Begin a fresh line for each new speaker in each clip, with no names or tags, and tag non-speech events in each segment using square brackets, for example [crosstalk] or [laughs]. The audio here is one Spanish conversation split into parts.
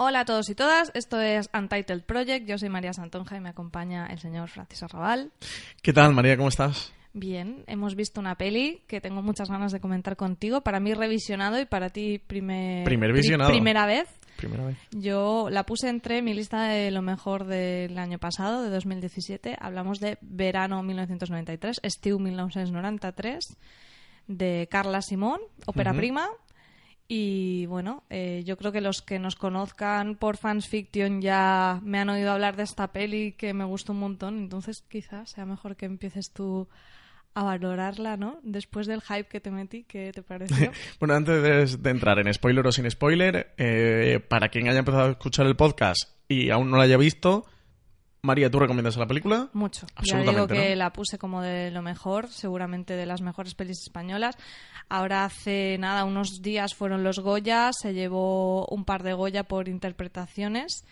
Hola a todos y todas, esto es Untitled Project, yo soy María Santonja y me acompaña el señor Francisco Arrabal.
¿Qué tal, María? ¿Cómo estás?
Bien, hemos visto una peli que tengo muchas ganas de comentar contigo, para mí revisionado y para ti primer,
Primer
pri-
visionado.
primera vez.
Primera vez.
Yo la puse entre mi lista de lo mejor del año pasado, de 2017. Hablamos de Verano 1993, Estiu 1993, de Carla Simón, ópera prima. Y bueno, eh, yo creo que los que nos conozcan por Fans Fiction ya me han oído hablar de esta peli que me gustó un montón. Entonces quizás sea mejor que empieces tú a valorarla, ¿no? Después del hype que te metí, ¿qué te pareció? [laughs]
Bueno, antes de, de entrar en spoiler o sin spoiler, eh, para quien haya empezado a escuchar el podcast y aún no lo haya visto, María, ¿tú recomiendas la película?
Mucho. Ya
Absolutamente,
digo que
¿no?
la puse como de lo mejor, seguramente de las mejores pelis españolas. Ahora hace nada, unos días fueron los Goya, se llevó un par de Goya por interpretaciones.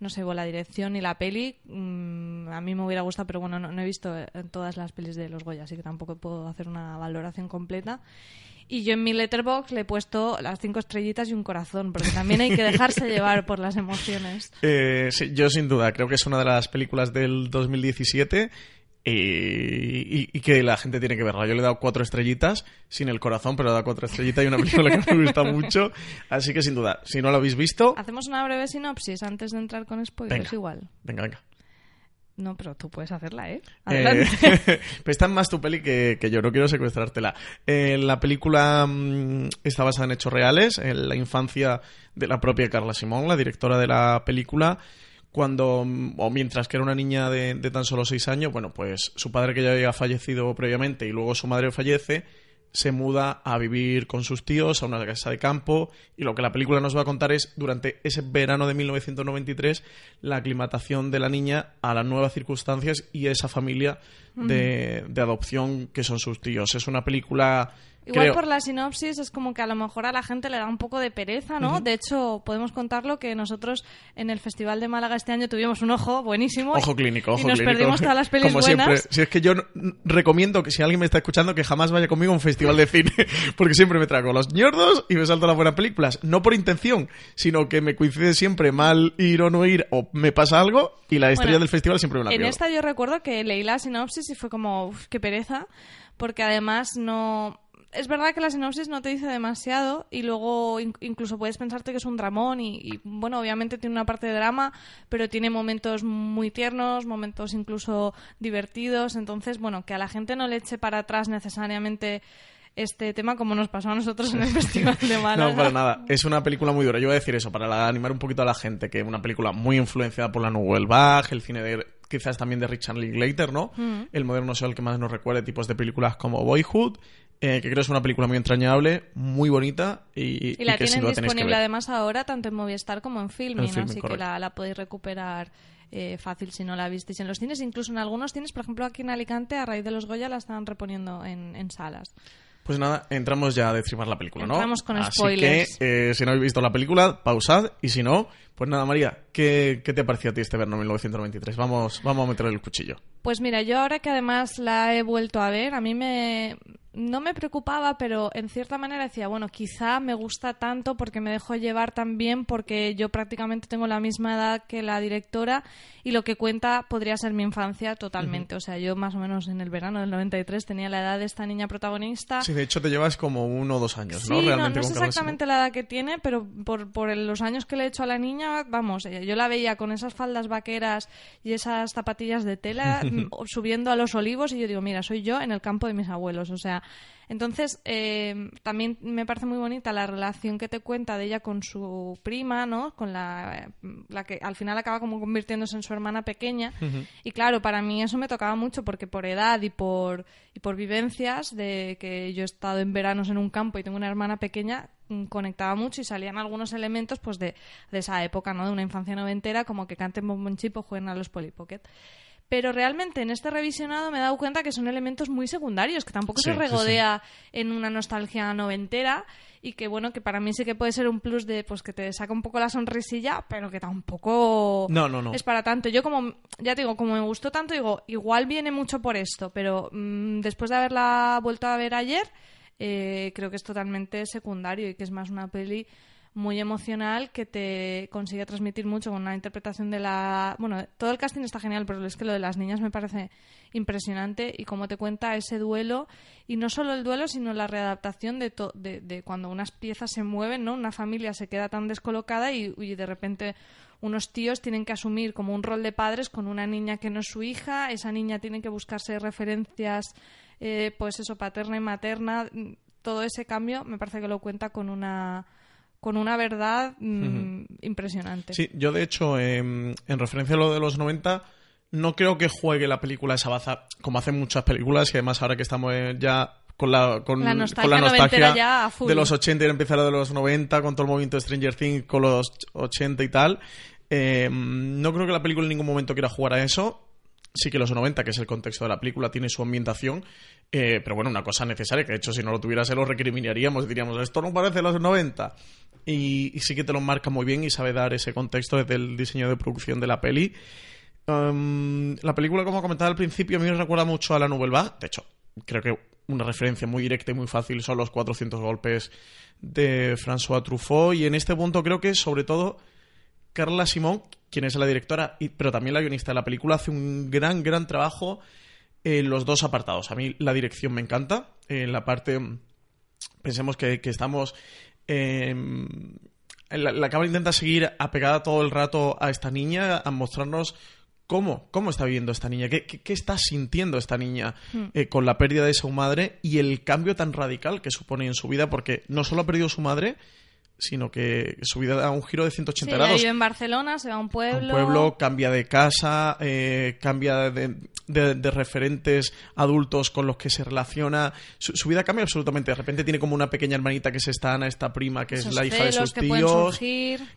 No se llevó la dirección ni la peli. Mm, a mí me hubiera gustado, pero bueno, no, no he visto eh, todas las pelis de los Goya, así que tampoco puedo hacer una valoración completa. Y yo en mi letterbox le he puesto las cinco estrellitas y un corazón, porque también hay que dejarse llevar por las emociones. [laughs]
Eh, sí, yo sin duda creo que es una de las películas del 2017 y, y- que la gente tiene que verla. Yo le he dado cuatro estrellitas, sin el corazón, pero le he dado cuatro estrellitas y una película que me gusta mucho. Así que sin duda, si no la habéis visto,
Hacemos una breve sinopsis antes de entrar con spoilers,
Venga.
igual.
venga, venga.
No, pero tú puedes hacerla, ¿eh?
Eh,
Adelante. [laughs]
pero está más tu peli que, que yo, no quiero secuestrártela. Eh, la película mm, está basada en hechos reales, en la infancia de la propia Carla Simón, la directora de la película, cuando, mm, o mientras que era una niña de, de tan solo seis años, bueno, pues su padre que ya había fallecido previamente y luego su madre fallece, se muda a vivir con sus tíos a una casa de campo y lo que la película nos va a contar es durante ese verano de 1993 la aclimatación de la niña a las nuevas circunstancias y esa familia de, de adopción que son sus tíos. Es una película...
Igual
creo-
por la sinopsis es como que a lo mejor a la gente le da un poco de pereza, ¿no? De hecho, podemos contarlo que nosotros en el Festival de Málaga este año tuvimos un ojo buenísimo.
Ojo clínico, ojo
y nos
clínico.
perdimos todas las [laughs] pelis
Como
buenas.
siempre. Si es que yo recomiendo que si alguien me está escuchando que jamás vaya conmigo a un festival de cine, [laughs] porque siempre me trago los ñordos y me salto las buenas películas. No por intención, sino que me coincide siempre mal ir o no ir o me pasa algo y la estrella
Bueno,
del festival siempre me la
En
pierdo.
esta yo recuerdo que leí la sinopsis y fue como, uff, qué pereza, porque además no... Es verdad que la sinopsis no te dice demasiado y luego in- incluso puedes pensarte que es un dramón y, y, bueno, obviamente tiene una parte de drama, pero tiene momentos muy tiernos, momentos incluso divertidos, entonces, bueno, que a la gente no le eche para atrás necesariamente este tema como nos pasó a nosotros en el [laughs] Festival de Málaga.
No, para nada. Es una película muy dura. Yo voy a decir eso, para la- animar un poquito a la gente, que es una película muy influenciada por la Nouvelle Vague, el cine de quizás también de Richard Linklater, ¿no?
Mm.
El moderno sea el que más nos recuerde tipos de películas como Boyhood, eh, que creo es una película muy entrañable, muy bonita y,
Y la
y que sin
tienen
que
disponible además ahora tanto en Movistar como en Filmin, así que la, la podéis recuperar eh, fácil si no la visteis en los cines. Incluso en algunos cines, por ejemplo aquí en Alicante, a raíz de los Goya la están reponiendo en, en salas.
Pues nada, entramos ya a destripar la película, ¿no?
Entramos con
Así
spoilers.
que, eh, si no habéis visto la película, pausad. Y si no, pues nada, María, ¿qué, qué te pareció a ti este verano 1993? Vamos, vamos a meterle el cuchillo.
Pues mira, yo ahora que además la he vuelto a ver, a mí me no me preocupaba, pero en cierta manera decía, bueno, quizá me gusta tanto porque me dejo llevar también porque yo prácticamente tengo la misma edad que la directora y lo que cuenta podría ser mi infancia totalmente. O sea, yo más o menos en el verano del 93 tenía la edad de esta niña protagonista.
Sí, de hecho te llevas como uno o dos años,
Sí,
¿no?
no,
Realmente
no sé
Carla
exactamente la edad que tiene, pero por, por los años que le he hecho a la niña, vamos, eh, yo la veía con esas faldas vaqueras y esas zapatillas de tela [laughs] mm, subiendo a los olivos y yo digo, mira, soy yo en el campo de mis abuelos, o sea, entonces eh, también me parece muy bonita la relación que te cuenta de ella con su prima, ¿no? Con la, la que al final acaba como convirtiéndose en su hermana pequeña y claro, para mí eso me tocaba mucho porque por edad y por, y por vivencias de que yo he estado en veranos en un campo y tengo una hermana pequeña, conectaba mucho y salían algunos elementos pues de, de esa época, ¿no? De una infancia noventera, como que canten bombón chip o jueguen a los Polly Pocket pero realmente en este revisionado me he dado cuenta que son elementos muy secundarios, que tampoco
Sí,
se
sí,
regodea en una nostalgia noventera y que bueno, que para mí sí que puede ser un plus de pues que te saca un poco la sonrisilla, pero que tampoco
No, no, no.
es para tanto. Yo como ya te digo, como me gustó tanto, digo, igual viene mucho por esto, pero mm, después de haberla vuelto a ver ayer, eh, creo que es totalmente secundario y que es más una peli muy emocional que te consigue transmitir mucho con una interpretación de la... Bueno, todo el casting está genial, pero es que lo de las niñas me parece impresionante y cómo te cuenta ese duelo y no solo el duelo, sino la readaptación de, to- de, de cuando unas piezas se mueven, ¿no? Una familia se queda tan descolocada y, y de repente unos tíos tienen que asumir como un rol de padres con una niña que no es su hija, esa niña tiene que buscarse referencias, eh, pues eso, paterna y materna, todo ese cambio me parece que lo cuenta con una con una verdad mm, impresionante.
Sí, yo de hecho, em, en referencia a lo de los 90, no creo que juegue la película esa baza como hacen muchas películas y además ahora que estamos eh, ya con la, con,
La
con
nostalgia
la nostalgia
ya
de los 80 y empezar de los 90 con todo el movimiento de Stranger Things con los 80 y tal. em, no creo que la película en ningún momento quiera jugar a eso. Sí que los 90, que es el contexto de la película, tiene su ambientación, eh, pero bueno, una cosa necesaria, que de hecho si no lo tuviera se lo recriminaríamos, diríamos, esto no parece los 90. Y, sí que te lo marca muy bien y sabe dar ese contexto desde el diseño de producción de la peli. Um, la película, como comentaba al principio, a mí me recuerda mucho a la Nouvelle. De hecho, creo que una referencia muy directa y muy fácil son los 400 golpes de François Truffaut. Y en este punto creo que, sobre todo, Carla Simón, quien es la directora, y- pero también la guionista de la película, hace un gran, gran trabajo en los dos apartados. A mí la dirección me encanta. En la parte, pensemos que, que estamos... em, la, la cámara intenta seguir apegada todo el rato a esta niña, a mostrarnos cómo, cómo está viviendo esta niña, qué, qué- qué está sintiendo esta niña eh, con la pérdida de su madre y el cambio tan radical que supone en su vida, porque no solo ha perdido su madre, sino que su vida da un giro de 180
Sí,
grados
vive en Barcelona, se va a un
un
pueblo.
pueblo, cambia de casa, eh, cambia de, de- de referentes adultos con los que se relaciona. Su, su vida cambia absolutamente. De repente tiene como una pequeña hermanita que es esta Ana, esta prima, que
esos
es la hija de sus
que
tíos.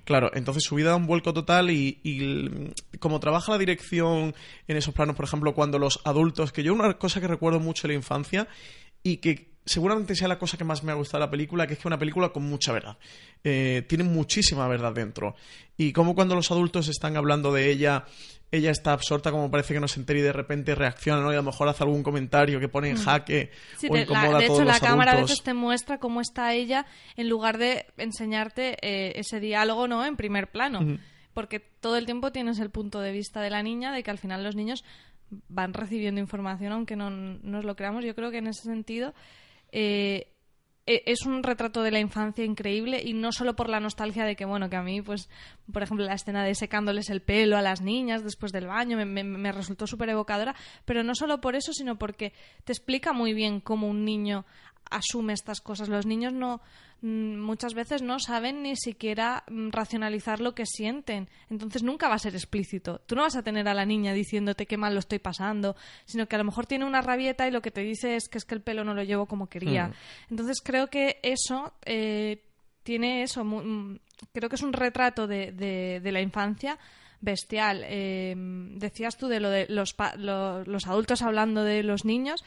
Claro, entonces su vida da un vuelco total y, y como trabaja la dirección en esos planos, por ejemplo, cuando los adultos, que yo una cosa que recuerdo mucho de la infancia y que seguramente sea la cosa que más me ha gustado de la película, que es que es una película con mucha verdad. Eh, tiene muchísima verdad dentro. Y como cuando los adultos están hablando de ella, ella está absorta como parece que no se entera y de repente reacciona, ¿no? Y a lo mejor hace algún comentario que pone en jaque
Mm. Sí,
o
te- la-
incomoda
de
a todos
hecho, la
los
cámara a
adultos.
veces te muestra cómo está ella en lugar de enseñarte eh, ese diálogo no en primer plano.
Ujú.
Porque todo el tiempo tienes el punto de vista de la niña, de que al final los niños van recibiendo información, aunque no nos lo creamos. Yo creo que en ese sentido eh, e- es un retrato de la infancia increíble y no solo por la nostalgia de que, bueno, que a mí, pues, por ejemplo, la escena de secándoles el pelo a las niñas después del baño me, me- resultó súper evocadora, pero no solo por eso, sino porque te explica muy bien cómo un niño asume estas cosas. Los niños no muchas veces no saben ni siquiera mm, racionalizar lo que sienten. Entonces nunca va a ser explícito. Tú no vas a tener a la niña diciéndote qué mal lo estoy pasando, sino que a lo mejor tiene una rabieta y lo que te dice es que es que el pelo no lo llevo como quería.
Mm.
Entonces creo que eso eh, tiene eso. mu- mm, creo que es un retrato de, de- de la infancia bestial. Eh, decías tú de lo de los, pa- lo- los adultos hablando de los niños.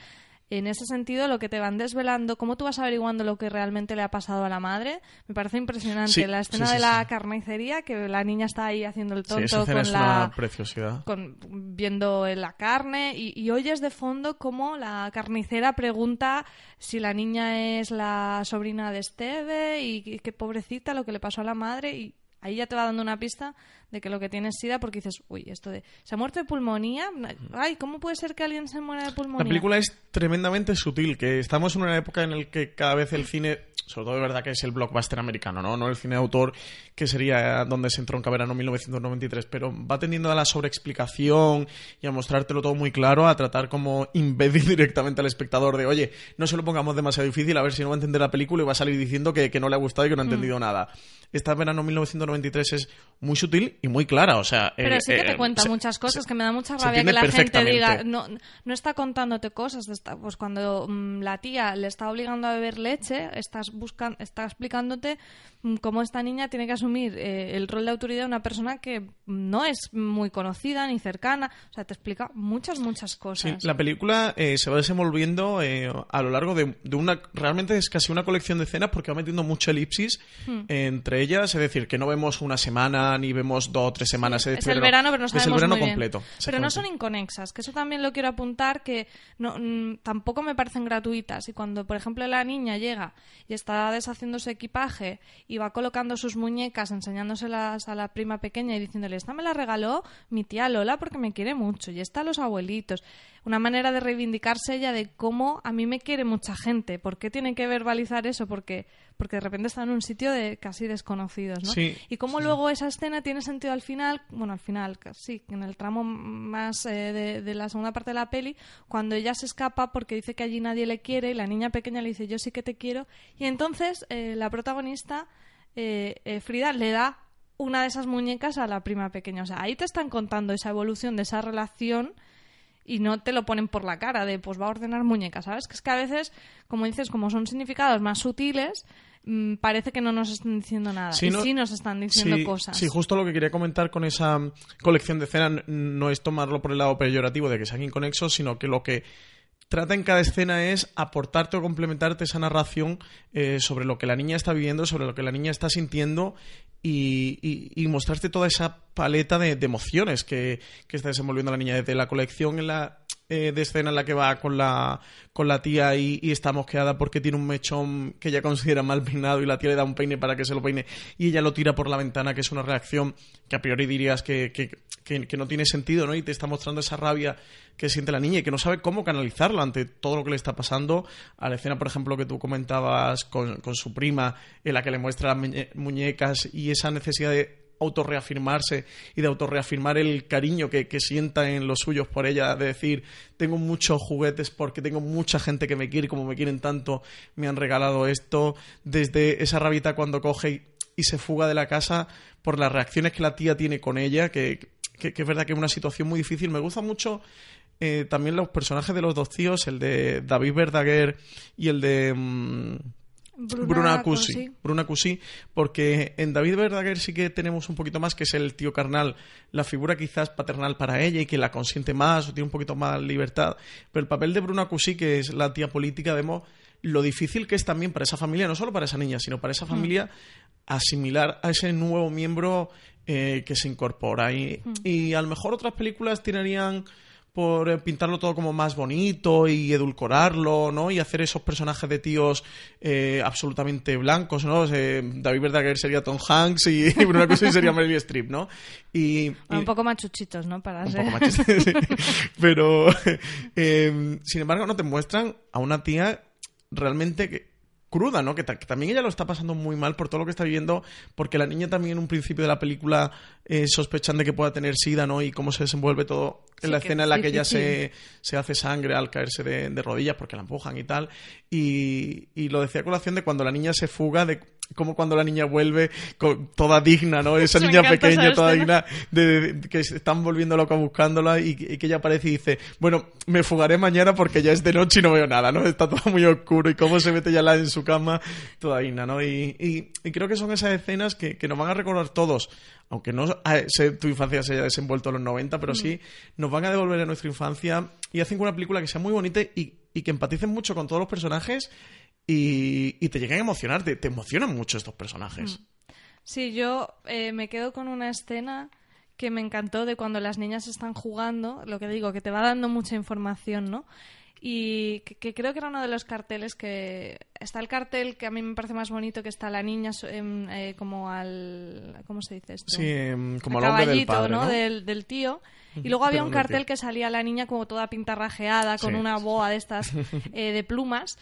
En ese sentido, lo que te van desvelando, cómo tú vas averiguando lo que realmente le ha pasado a la madre, me parece impresionante.
Sí,
la escena
sí, sí,
de la carnicería, que la niña está ahí haciendo el tonto con
es
la
una preciosidad.
con, viendo la carne y, y oyes de fondo cómo la carnicera pregunta si la niña es la sobrina de Esteve y, y qué pobrecita lo que le pasó a la madre y ahí ya te va dando una pista de que lo que tiene es sida porque dices, uy, esto de se ha muerto de pulmonía, ay, ¿cómo puede ser que alguien se muera de pulmonía?
La película es tremendamente sutil, que estamos en una época en la que cada vez el cine, sobre todo de verdad que es el blockbuster americano, ¿no? No el cine de autor, que sería donde se entronca verano 1993, pero va tendiendo a la sobreexplicación y a mostrártelo todo muy claro, a tratar como imbécil [laughs] directamente al espectador de, oye, no se lo pongamos demasiado difícil, a ver si no va a entender la película y va a salir diciendo que, que no le ha gustado y que no ha entendido nada. Esta verano 1993 es muy sutil y muy clara. O sea,
Pero
eh,
sí que te
eh,
cuenta
se-
muchas cosas,
se-
que me da mucha rabia que la gente diga, no, no está contándote cosas. está- pues cuando mm, la tía le está obligando a beber leche, estás buscan, está explicándote mm, cómo esta niña tiene que asumir eh, el rol de autoridad de una persona que no es muy conocida ni cercana. O sea, te explica muchas, muchas
Sí,
cosas.
la película eh, se va desenvolviendo eh, a lo largo de, de una. Realmente es casi una colección de escenas porque va metiendo mucha elipsis
Hmm.
entre ellas. Es decir, que no vemos una semana ni vemos dos o tres semanas.
es el verano, pero no sabemos
Es el verano
muy bien.
completo.
Pero no son inconexas, que eso también lo quiero apuntar, que no, mm, tampoco me parecen gratuitas. Y cuando, por ejemplo, la niña llega y está deshaciendo su equipaje y va colocando sus muñecas, enseñándoselas a la prima pequeña y diciéndole, esta me la regaló mi tía Lola porque me quiere mucho, y esta a los abuelitos. Una manera de reivindicarse ella de cómo a mí me quiere mucha gente. ¿Por qué tiene que verbalizar eso? Porque, porque de repente está en un sitio de casi desconocidos, ¿no?
Sí,
Y cómo luego esa escena tiene sentido al final, bueno, al final, sí, en el tramo más eh, de, de la segunda parte de la peli, cuando ella se escapa porque dice que allí nadie le quiere y la niña pequeña le dice yo sí que te quiero. Y entonces eh, la protagonista, eh, eh, Frida, le da una de esas muñecas a la prima pequeña. O sea, ahí te están contando esa evolución de esa relación y no te lo ponen por la cara de pues va a ordenar muñecas, ¿sabes? Que es que a veces, como dices, como son significados más sutiles, mm, parece que no nos están diciendo nada.
Sí,
y
no-
sí nos están diciendo
sí,
cosas.
Sí, justo lo que quería comentar con esa colección de escenas no es tomarlo por el lado peyorativo de que sean inconexos, sino que lo que trata en cada escena es aportarte o complementarte esa narración eh, sobre lo que la niña está viviendo, sobre lo que la niña está sintiendo y, y- y mostrarte toda esa paleta de, de emociones que, que está desenvolviendo la niña desde la colección en la eh, de escena en la que va con la, con la tía y, y está mosqueada porque tiene un mechón que ella considera mal peinado y la tía le da un peine para que se lo peine y ella lo tira por la ventana, que es una reacción que a priori dirías que, que, que- que no tiene sentido, ¿no? Y te está mostrando esa rabia que siente la niña y que no sabe cómo canalizarlo ante todo lo que le está pasando. A la escena, por ejemplo, que tú comentabas con, con su prima, en la que le muestra las muñe- muñecas y esa necesidad de autorreafirmarse y de autorreafirmar el cariño que, que sienta en los suyos por ella, de decir, tengo muchos juguetes porque tengo mucha gente que me quiere como me quieren tanto, me han regalado esto, desde esa rabita cuando coge y, se fuga de la casa por las reacciones que la tía tiene con ella, que, que- que es verdad que es una situación muy difícil. Me gusta mucho eh, también los personajes de los dos tíos, el de David Verdaguer y el de... mm, Bruna Cusi.
Cusi.
Bruna Cusi, porque en David Verdaguer sí que tenemos un poquito más, que es el tío carnal, la figura quizás paternal para ella y que la consiente más o tiene un poquito más libertad. Pero el papel de Bruna Cusi, que es la tía política, vemos lo difícil que es también para esa familia, no solo para esa niña, sino para esa familia, asimilar a ese nuevo miembro eh, que se incorpora. Y, y a lo mejor otras películas tirarían por eh, pintarlo todo como más bonito y edulcorarlo, ¿no? Y hacer esos personajes de tíos eh, absolutamente blancos, ¿no? Eh, David Verdaguer sería Tom Hanks y, [laughs] y Bruna Cusi sería Meryl Streep, ¿no? Y, y-
Un poco machuchitos, ¿no? Para
un
ser.
poco machista, [laughs] sí. Pero, [laughs] eh, sin embargo, no te muestran a una tía realmente que- cruda, ¿no? Que, ta- que también ella lo está pasando muy mal por todo lo que está viviendo, porque la niña también en un principio de la película eh, sospechan de que pueda tener sida, ¿no? Y cómo se desenvuelve todo en
Sí,
la escena en la que ella se, se hace sangre al caerse de, de rodillas porque la empujan y tal. Y, y lo decía a colación de cuando la niña se fuga, de cómo cuando la niña vuelve con, toda digna, ¿no? Esa niña
esa
pequeña, toda digna, de, de- que están volviendo loca buscándola y, que- y que ella aparece y dice, bueno, me fugaré mañana porque ya es de noche y no veo nada, ¿no? Está todo muy oscuro y cómo se mete ya la en su cama toda digna, ¿no? Y, y- y creo que son esas escenas que, que nos van a recordar todos, aunque no se- tu infancia se haya desenvuelto en los 90, pero sí nos van a devolver a nuestra infancia y hacen una película que sea muy bonita y, y que empaticen mucho con todos los personajes y, y te lleguen a emocionar, te, te emocionan mucho estos personajes.
Sí, yo eh, me quedo con una escena que me encantó de cuando las niñas están jugando, lo que digo, que te va dando mucha información, ¿no? Y que, que creo que era uno de los carteles que... Está el cartel que a mí me parece más bonito, que está la niña em, eh, como al... ¿Cómo se dice esto?
Sí, em, como
Al
del
caballito,
padre,
¿no?
¿no?
Del, del tío. Y luego había un
del
cartel que salía la niña como toda pintarrajeada, con
Sí.
una boa de estas [laughs] eh, de plumas,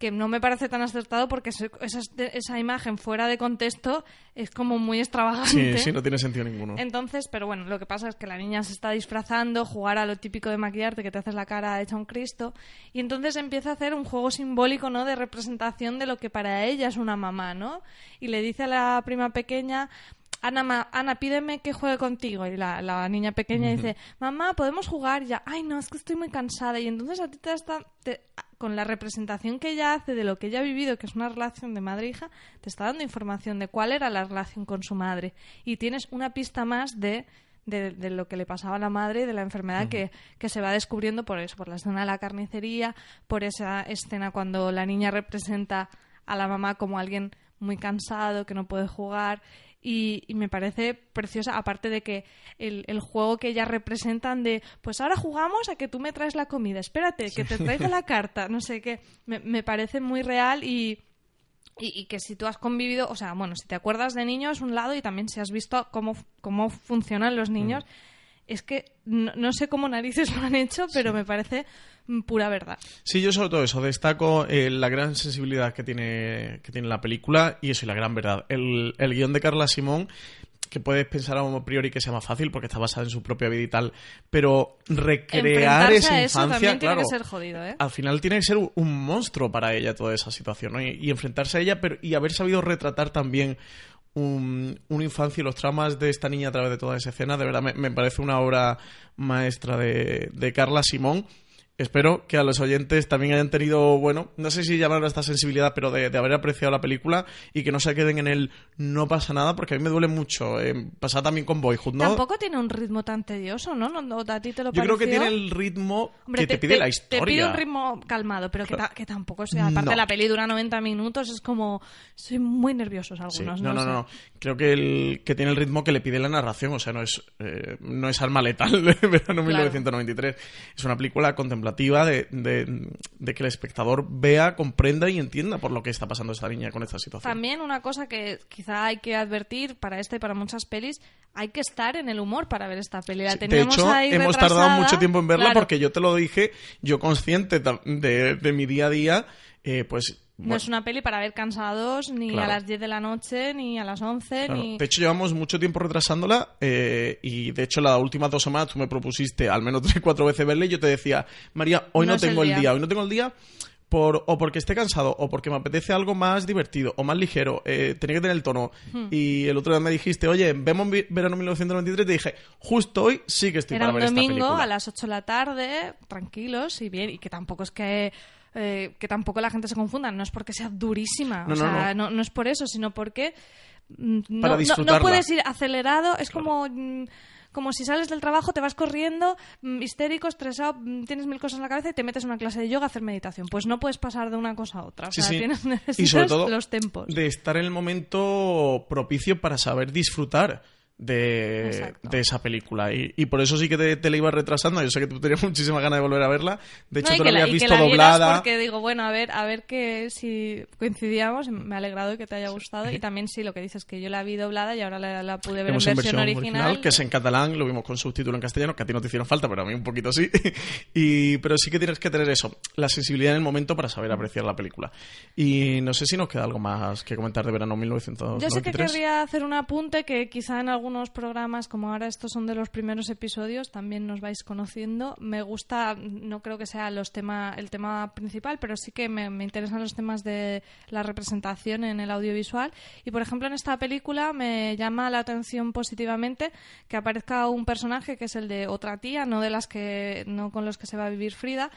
que no me parece tan acertado porque esa, esa imagen fuera de contexto es como muy
Sí,
extravagante.
sí, no tiene sentido ninguno.
Entonces, pero bueno, lo que pasa es que la niña se está disfrazando, jugar a lo típico de maquillarte, que te haces la cara hecha un Cristo, y entonces empieza a hacer un juego simbólico, ¿no? De representación de lo que para ella es una mamá, ¿no? Y le dice a la prima pequeña, Ana, Ana, pídeme que juegue contigo. Y la, la niña pequeña dice, mamá, ¿podemos jugar ya? Ay, no, es que estoy muy cansada. Y entonces a ti te está... con la representación que ella hace de lo que ella ha vivido, que es una relación de madre-hija, te está dando información de cuál era la relación con su madre. Y tienes una pista más de de, lo que le pasaba a la madre y de la enfermedad que, que, se va descubriendo por eso, por la escena de la carnicería, por esa escena cuando la niña representa a la mamá como alguien muy cansado, que no puede jugar. Y, me parece preciosa, aparte de que el, el, juego que ellas representan de, pues ahora jugamos a que tú me traes la comida, espérate, que te traigo la [laughs] carta, no sé qué, me, me parece muy real y, y, que si tú has convivido, o sea, bueno, si te acuerdas de niños, un lado, y también si has visto cómo, cómo funcionan los niños, mm. Es que no, sé cómo narices lo han hecho, pero me parece pura verdad.
Sí, yo sobre todo eso, destaco eh, la gran sensibilidad que tiene, que tiene la película y eso, y la gran verdad. El, el guion de Carla Simón que puedes pensar a priori que sea más fácil porque está basada en su propia vida y tal, pero recrear esa infancia, claro,
ser jodido, ¿eh?
al final tiene que ser un monstruo para ella toda esa situación, ¿no? y, enfrentarse a ella pero, y haber sabido retratar también un, una infancia y los traumas de esta niña a través de toda esa escena, de verdad me, parece una obra maestra de, de Carla Simón espero que a los oyentes también hayan tenido, bueno, no sé si llamarlo esta sensibilidad, pero de, haber apreciado la película y que no se queden en el no pasa nada, porque a mí me duele mucho. Eh, pasa también con Boyhood, ¿no?
Tampoco tiene un ritmo tan tedioso, ¿no? ¿No, a ti te lo
Yo creo que tiene el ritmo que te, pide la historia.
Te pide un ritmo calmado, pero que, tampoco, sea, aparte la peli dura 90 minutos, es como, soy muy nerviosos algunos,
no,
no,
no, no, creo que, el, que tiene el ritmo que le pide la narración, o sea, no es, eh, no es alma letal de verano 1993, es una película contemplativa de de, que el espectador vea, comprenda y entienda por lo que está pasando esta niña con esta situación.
También una cosa que quizá hay que advertir para esta y para muchas pelis, hay que estar en el humor para ver esta peli.
de hecho, hemos tardado mucho tiempo en verla porque yo te lo dije, yo consciente de, mi día a día, eh, pues
no es una peli para ver cansados ni a las 10 de la noche, ni a las 11, ni...
De hecho, llevamos mucho tiempo retrasándola eh, y, de hecho, las últimas dos semanas tú me propusiste al menos [laughs] 3-4 veces verla y yo te decía, María, hoy no, tengo el día. hoy no tengo el día por, o porque esté cansado o porque me apetece algo más divertido o más ligero. Eh, tenía que tener el tono. Hmm. Y el otro día me dijiste, oye, vemos verano 1993 y te dije, justo hoy sí que estoy para ver esta película.
Era un domingo a las 8 de la tarde, tranquilos y bien, y que tampoco es que eh, que tampoco la gente se confunda, no es porque sea durísima, no, o sea, no, no. es por eso, sino porque mm, no, no, puedes ir acelerado, es como mm, como si sales del trabajo, te vas corriendo, mm, histérico, estresado, tienes mil cosas en la cabeza y te metes en una clase de yoga a hacer meditación. Pues no puedes pasar de una cosa a otra. O sea, tienes, necesitas [laughs] y sobre todo los tempos.
De estar en el momento propicio para saber disfrutar de, esa película. Y, por eso sí que te, te, la iba retrasando. Yo sé que tú tenías [laughs] muchísima ganas de volver a verla. De hecho, tú la habías visto doblada.
Porque digo, bueno, a ver, a ver que si coincidíamos. Me ha alegrado que te haya gustado. Y también sí, lo que dices, que yo la vi doblada y ahora la, pude ver en versión, original.
Que es en catalán, lo vimos con subtítulo en castellano, que a ti no te hicieron falta, pero a mí un poquito sí. [laughs] y, pero sí que tienes que tener eso, la sensibilidad en el momento para saber apreciar la película. Y no sé si nos queda algo más que comentar de verano 1993.
Yo sé que querría hacer un apunte que quizá en algún algunos programas, como ahora estos son de los primeros episodios, también nos vais conociendo. Me gusta, no creo que sea los tema, el tema principal, pero sí que me, interesan los temas de la representación en el audiovisual. Y, por ejemplo, en esta película me llama la atención positivamente que aparezca un personaje que es el de otra tía, no de las que, no con los que se va a vivir Frida,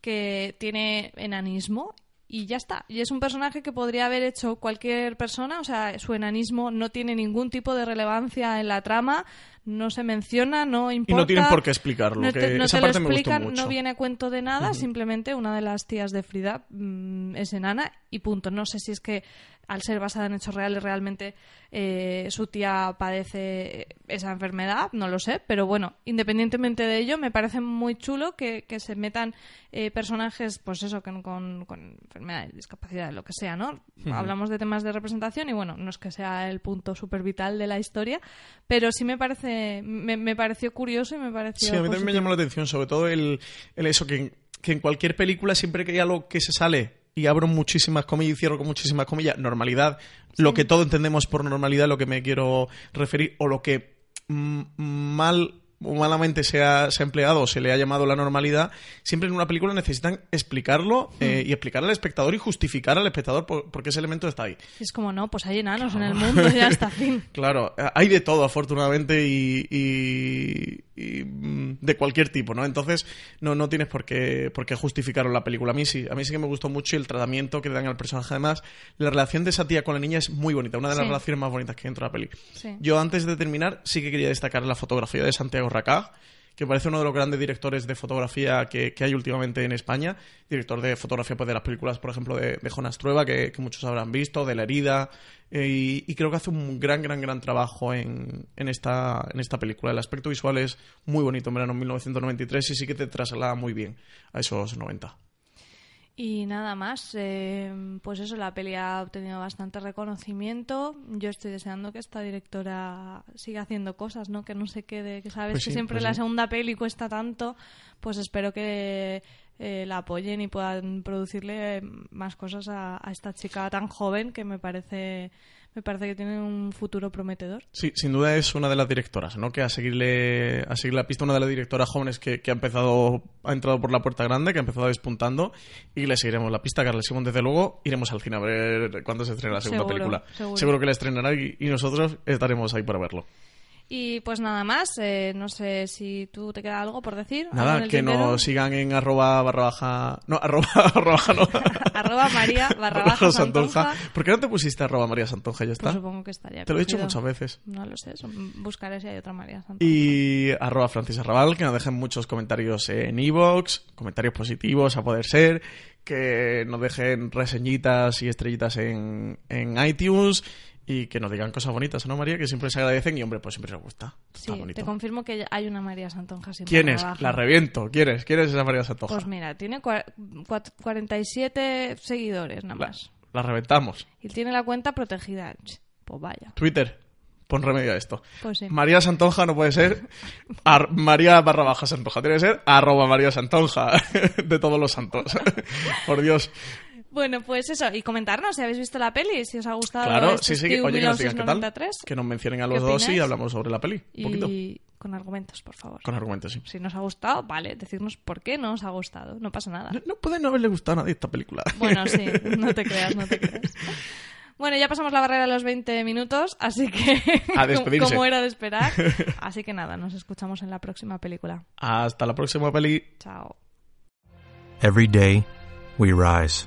que tiene enanismo y ya está. Y es un personaje que podría haber hecho cualquier persona, o sea, su enanismo no tiene ningún tipo de relevancia en la trama, no se menciona, no importa.
Y no tienen por qué explicarlo. No te, lo explican,
no viene a cuento de nada, simplemente una de las tías de Frida mm, es enana y punto. No sé si es que al ser basada en hechos reales realmente eh, su tía padece esa enfermedad, no lo sé, pero bueno, independientemente de ello, me parece muy chulo que, se metan eh, personajes, pues eso, con, con, con enfermedades, discapacidades, lo que sea, ¿no? Hablamos de temas de representación y bueno, no es que sea el punto súper vital de la historia, pero sí me parece, me, pareció curioso y me pareció...
Sí, a mí también me llamó la atención, sobre todo el, el eso, que, que en cualquier película siempre que hay algo que se sale y abro muchísimas comillas y cierro con muchísimas comillas, normalidad, lo que todo entendemos por normalidad, lo que me quiero referir, o lo que mal humanamente se ha, se ha empleado o se le ha llamado la normalidad, siempre en una película necesitan explicarlo eh, y explicar al espectador y justificar al espectador por, por qué ese elemento está ahí.
Es como, no, pues hay enanos en el mundo ya está, [laughs] fin.
Claro, hay de todo, afortunadamente, y, y- y, mm, de cualquier tipo, ¿no? Entonces, no, no tienes por qué, por qué justificarlo en la película. A mí sí, a mí sí que me gustó mucho el tratamiento que le dan al personaje. Además, la relación de esa tía con la niña es muy bonita, una de las
Sí.
relaciones más bonitas que hay dentro de la peli.
Sí.
Yo, antes de terminar, sí que quería destacar la fotografía de Santiago Racag, que parece uno de los grandes directores de fotografía que, hay últimamente en España. Director de fotografía pues, de las películas, por ejemplo, de, de Jonas Trueba, que, muchos habrán visto, de La herida. eh, y, y creo que hace un gran, gran, gran trabajo en, en, esta, en esta película. El aspecto visual es muy bonito en verano 1993 y sí que te traslada muy bien a esos 90.
Y nada más, eh, pues eso, la peli ha obtenido bastante reconocimiento. Yo estoy deseando que esta directora siga haciendo cosas, ¿no? Que no se quede, que sabes
Pues
que
sí,
siempre
pues
la
sí.
segunda peli cuesta tanto, pues espero que eh, la apoyen y puedan producirle más cosas a, a esta chica tan joven que me parece, me parece que tiene un futuro prometedor.
Sí, sin duda es una de las directoras, ¿no? Que a seguirle, a seguir la pista, una de las directoras jóvenes que, que ha empezado, ha entrado por la puerta grande, que ha empezado despuntando, y le seguiremos la pista. Carla Simón, desde luego, iremos al cine a ver cuándo se estrena la segunda
Seguro,
película.
seguro.
que la estrenará y, y nosotros estaremos ahí para verlo.
Y pues nada más, eh, no sé si tú te queda algo por decir. ¿Algo en
Nada, que
tintero?
nos sigan en arroba barra baja... No, arroba, [laughs] arroba baja, no. [laughs]
Arroba María barra baja Santonja.
¿Por qué no te pusiste arroba María Santonja? Ya
Pues
está.
supongo que estaría
Te lo he dicho muchas veces.
No lo sé, buscaré si hay otra María Santonja.
Y arroba Francis Arrabal, que nos dejen muchos comentarios en iVoox, comentarios positivos a poder ser, que nos dejen reseñitas y estrellitas en, en iTunes y que nos digan cosas bonitas, ¿no, María? Que siempre se agradecen y, hombre, pues siempre nos gusta. Está
Sí,
bonito.
te confirmo que hay una María Santonja siempre
¿Quién es?
abajo.
La reviento. ¿Quién es? ¿Quién es esa María Santoja?
Pues mira, tiene cua- cua- 47 seguidores nada más.
la reventamos.
Y tiene la cuenta protegida. Pues vaya.
Twitter. Pon remedio a esto.
Pues sí.
María Santonja no puede ser [laughs] ar- María barra baja Santonja. Tiene que ser arroba María Santonja [laughs] de todos los santos. [laughs] Por Dios.
Bueno, pues eso. Y comentarnos si habéis visto la peli, si os ha gustado.
Claro,
este
sí, sí. que- Oye, que nos digan qué tal.
1993.
Que nos mencionen a
¿Qué
los dos y hablamos sobre la peli. Un poquito.
Y con argumentos, por favor.
Con argumentos, sí.
Si nos ha gustado, vale, decirnos por qué no os ha gustado. No pasa nada.
No, no puede no haberle gustado a nadie esta película.
Bueno, sí, [laughs] no te creas, no te creas. Bueno, ya pasamos la barrera de los 20 minutos, así que [laughs]
A despedirse.
como era de esperar. [laughs] Así que nada, nos escuchamos en la próxima película.
Hasta la próxima peli.
Chao.
Every day, we rise,